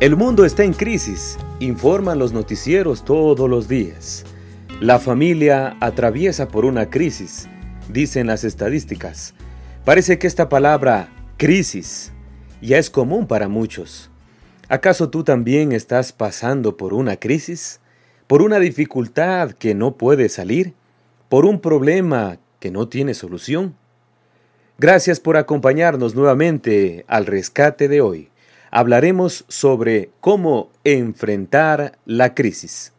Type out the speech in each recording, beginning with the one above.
El mundo está en crisis, informan los noticieros todos los días. La familia atraviesa por una crisis, dicen las estadísticas. Parece que esta palabra crisis ya es común para muchos. ¿Acaso tú también estás pasando por una crisis? ¿Por una dificultad que no puede salir? ¿Por un problema que no tiene solución? Gracias por acompañarnos nuevamente al rescate de hoy hablaremos sobre cómo enfrentar la crisis.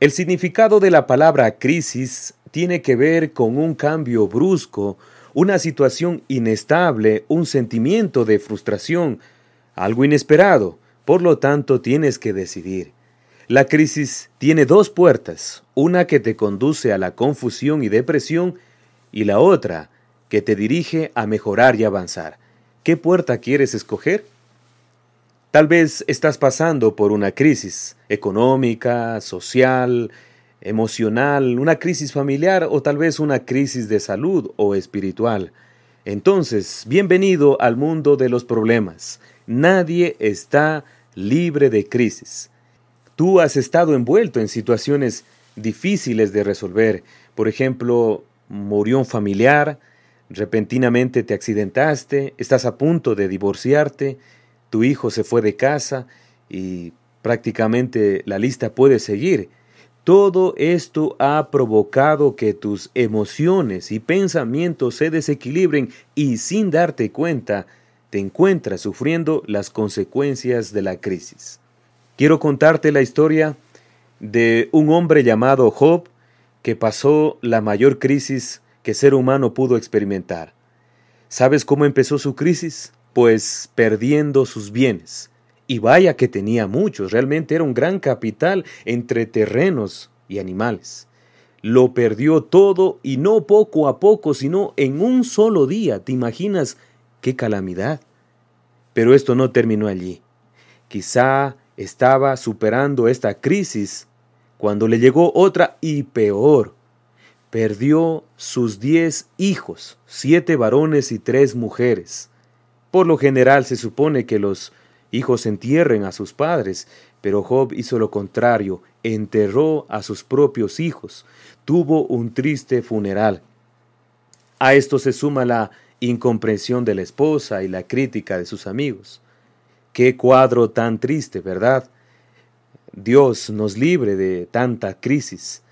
El significado de la palabra crisis tiene que ver con un cambio brusco, una situación inestable, un sentimiento de frustración, algo inesperado. Por lo tanto, tienes que decidir. La crisis tiene dos puertas, una que te conduce a la confusión y depresión y la otra que te dirige a mejorar y avanzar. ¿Qué puerta quieres escoger? Tal vez estás pasando por una crisis económica, social, emocional, una crisis familiar o tal vez una crisis de salud o espiritual. Entonces, bienvenido al mundo de los problemas. Nadie está libre de crisis. Tú has estado envuelto en situaciones difíciles de resolver. Por ejemplo, murió un familiar, repentinamente te accidentaste, estás a punto de divorciarte, tu hijo se fue de casa y prácticamente la lista puede seguir. Todo esto ha provocado que tus emociones y pensamientos se desequilibren y sin darte cuenta te encuentras sufriendo las consecuencias de la crisis. Quiero contarte la historia de un hombre llamado Job que pasó la mayor crisis que ser humano pudo experimentar. ¿Sabes cómo empezó su crisis? Pues perdiendo sus bienes. Y vaya que tenía muchos, realmente era un gran capital entre terrenos y animales. Lo perdió todo y no poco a poco, sino en un solo día. ¿Te imaginas qué calamidad? Pero esto no terminó allí. Quizá estaba superando esta crisis cuando le llegó otra y peor. Perdió sus diez hijos, siete varones y tres mujeres. Por lo general se supone que los hijos entierren a sus padres, pero Job hizo lo contrario, enterró a sus propios hijos, tuvo un triste funeral. A esto se suma la incomprensión de la esposa y la crítica de sus amigos. Qué cuadro tan triste, ¿verdad? Dios nos libre de tanta crisis.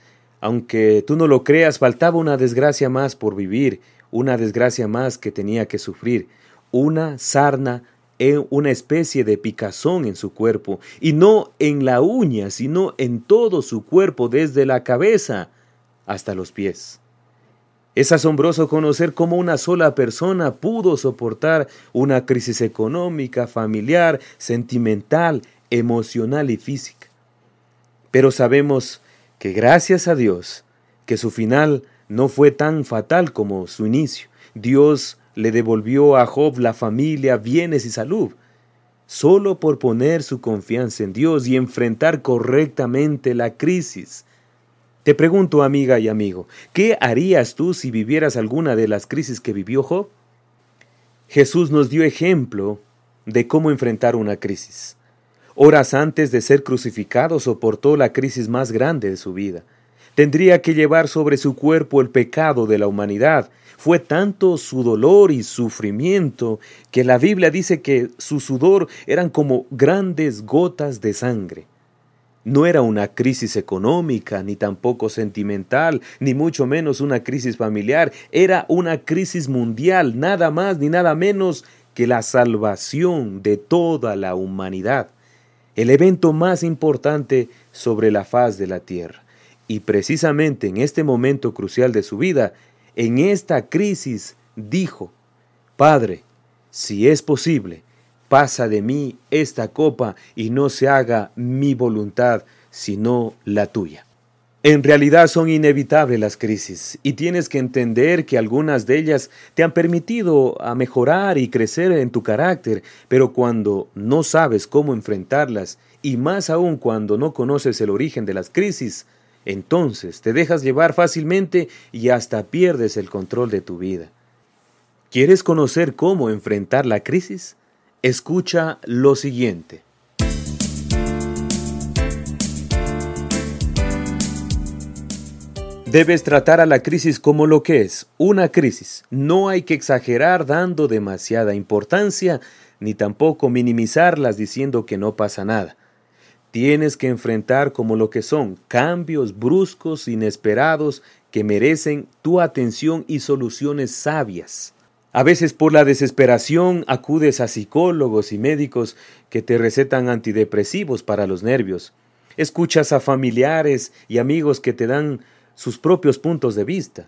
Aunque tú no lo creas, faltaba una desgracia más por vivir, una desgracia más que tenía que sufrir una sarna en una especie de picazón en su cuerpo, y no en la uña, sino en todo su cuerpo, desde la cabeza hasta los pies. Es asombroso conocer cómo una sola persona pudo soportar una crisis económica, familiar, sentimental, emocional y física. Pero sabemos que gracias a Dios, que su final no fue tan fatal como su inicio. Dios le devolvió a Job la familia, bienes y salud, solo por poner su confianza en Dios y enfrentar correctamente la crisis. Te pregunto, amiga y amigo, ¿qué harías tú si vivieras alguna de las crisis que vivió Job? Jesús nos dio ejemplo de cómo enfrentar una crisis. Horas antes de ser crucificado soportó la crisis más grande de su vida. Tendría que llevar sobre su cuerpo el pecado de la humanidad fue tanto su dolor y sufrimiento que la Biblia dice que su sudor eran como grandes gotas de sangre. No era una crisis económica, ni tampoco sentimental, ni mucho menos una crisis familiar, era una crisis mundial, nada más ni nada menos que la salvación de toda la humanidad, el evento más importante sobre la faz de la tierra. Y precisamente en este momento crucial de su vida, en esta crisis, dijo, Padre, si es posible, pasa de mí esta copa y no se haga mi voluntad, sino la tuya. En realidad son inevitables las crisis y tienes que entender que algunas de ellas te han permitido a mejorar y crecer en tu carácter, pero cuando no sabes cómo enfrentarlas y más aún cuando no conoces el origen de las crisis, entonces te dejas llevar fácilmente y hasta pierdes el control de tu vida. ¿Quieres conocer cómo enfrentar la crisis? Escucha lo siguiente. Debes tratar a la crisis como lo que es, una crisis. No hay que exagerar dando demasiada importancia, ni tampoco minimizarlas diciendo que no pasa nada. Tienes que enfrentar como lo que son, cambios bruscos, inesperados, que merecen tu atención y soluciones sabias. A veces por la desesperación acudes a psicólogos y médicos que te recetan antidepresivos para los nervios. Escuchas a familiares y amigos que te dan sus propios puntos de vista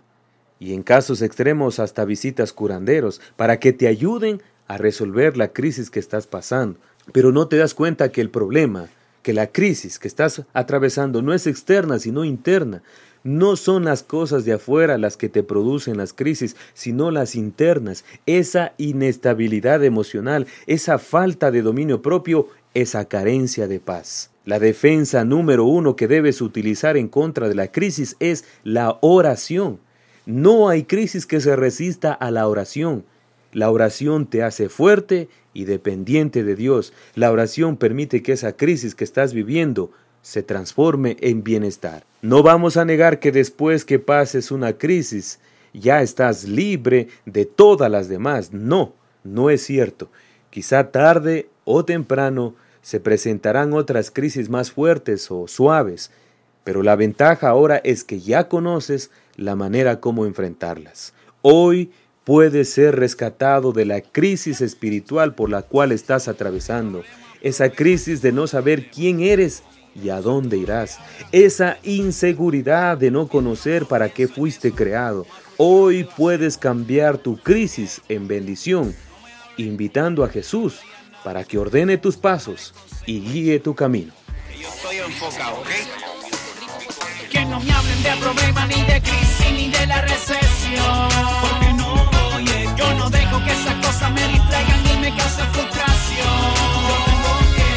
y en casos extremos hasta visitas curanderos para que te ayuden a resolver la crisis que estás pasando. Pero no te das cuenta que el problema, que la crisis que estás atravesando no es externa sino interna. No son las cosas de afuera las que te producen las crisis, sino las internas. Esa inestabilidad emocional, esa falta de dominio propio, esa carencia de paz. La defensa número uno que debes utilizar en contra de la crisis es la oración. No hay crisis que se resista a la oración. La oración te hace fuerte y dependiente de Dios. La oración permite que esa crisis que estás viviendo se transforme en bienestar. No vamos a negar que después que pases una crisis ya estás libre de todas las demás. No, no es cierto. Quizá tarde o temprano se presentarán otras crisis más fuertes o suaves, pero la ventaja ahora es que ya conoces la manera como enfrentarlas. Hoy puedes ser rescatado de la crisis espiritual por la cual estás atravesando, esa crisis de no saber quién eres y a dónde irás, esa inseguridad de no conocer para qué fuiste creado. Hoy puedes cambiar tu crisis en bendición, invitando a Jesús para que ordene tus pasos y guíe tu camino. Yo estoy enfocado, ¿ok? Que no me hablen de problema, ni de crisis, ni de la recesión. Yo no dejo que esas cosas me distraigan ni me causen frustración. Yo tengo que,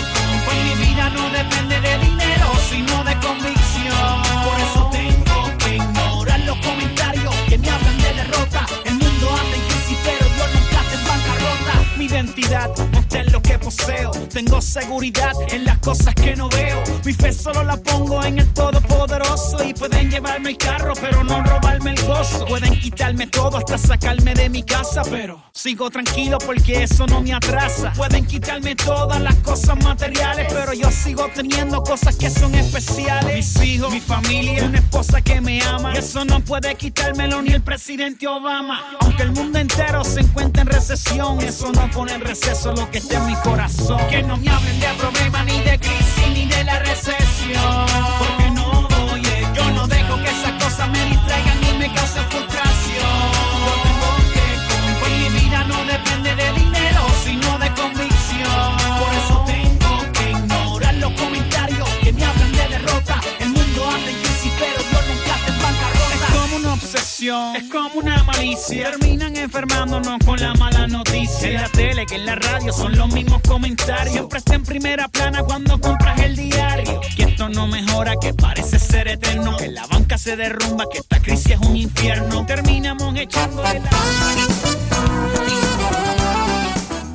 pues mi vida no depende de dinero, sino de convicción. Por eso tengo que ignorar los comentarios que me hablan de derrota. El mundo anda en crisis, pero yo nunca te bancarrota. Mi identidad Tengo seguridad en las cosas que no veo. Mi fe solo la pongo en el Todopoderoso. Y pueden llevarme el carro, pero no robarme el gozo. Pueden quitarme todo hasta sacarme de mi casa, pero sigo tranquilo porque eso no me atrasa. Pueden quitarme todas las cosas materiales, pero yo sigo teniendo cosas que son especiales. Mis hijos, mi familia, una esposa que me ama. Y eso no puede quitármelo ni el presidente Obama. Aunque el mundo entero se encuentre en recesión, eso no pone en receso lo que está en mi corazón. Que no me hablen de problemas, ni de es como una malicia. Terminan enfermándonos con la mala noticia. En la tele, que en la radio son los mismos comentarios. Siempre está en primera plana cuando compras el diario. Que esto no mejora, que parece ser eterno. Que la banca se derrumba, que esta crisis es un infierno. Terminamos echándole la.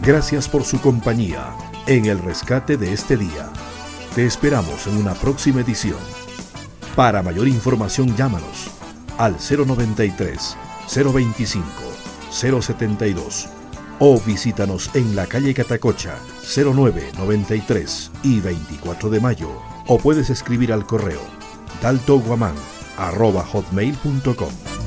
Gracias por su compañía en el rescate de este día. Te esperamos en una próxima edición. Para mayor información llámanos al 093 025 072 o visítanos en la calle Catacocha 0993 y 24 de mayo. O puedes escribir al correo daltoguaman arroba hotmail.com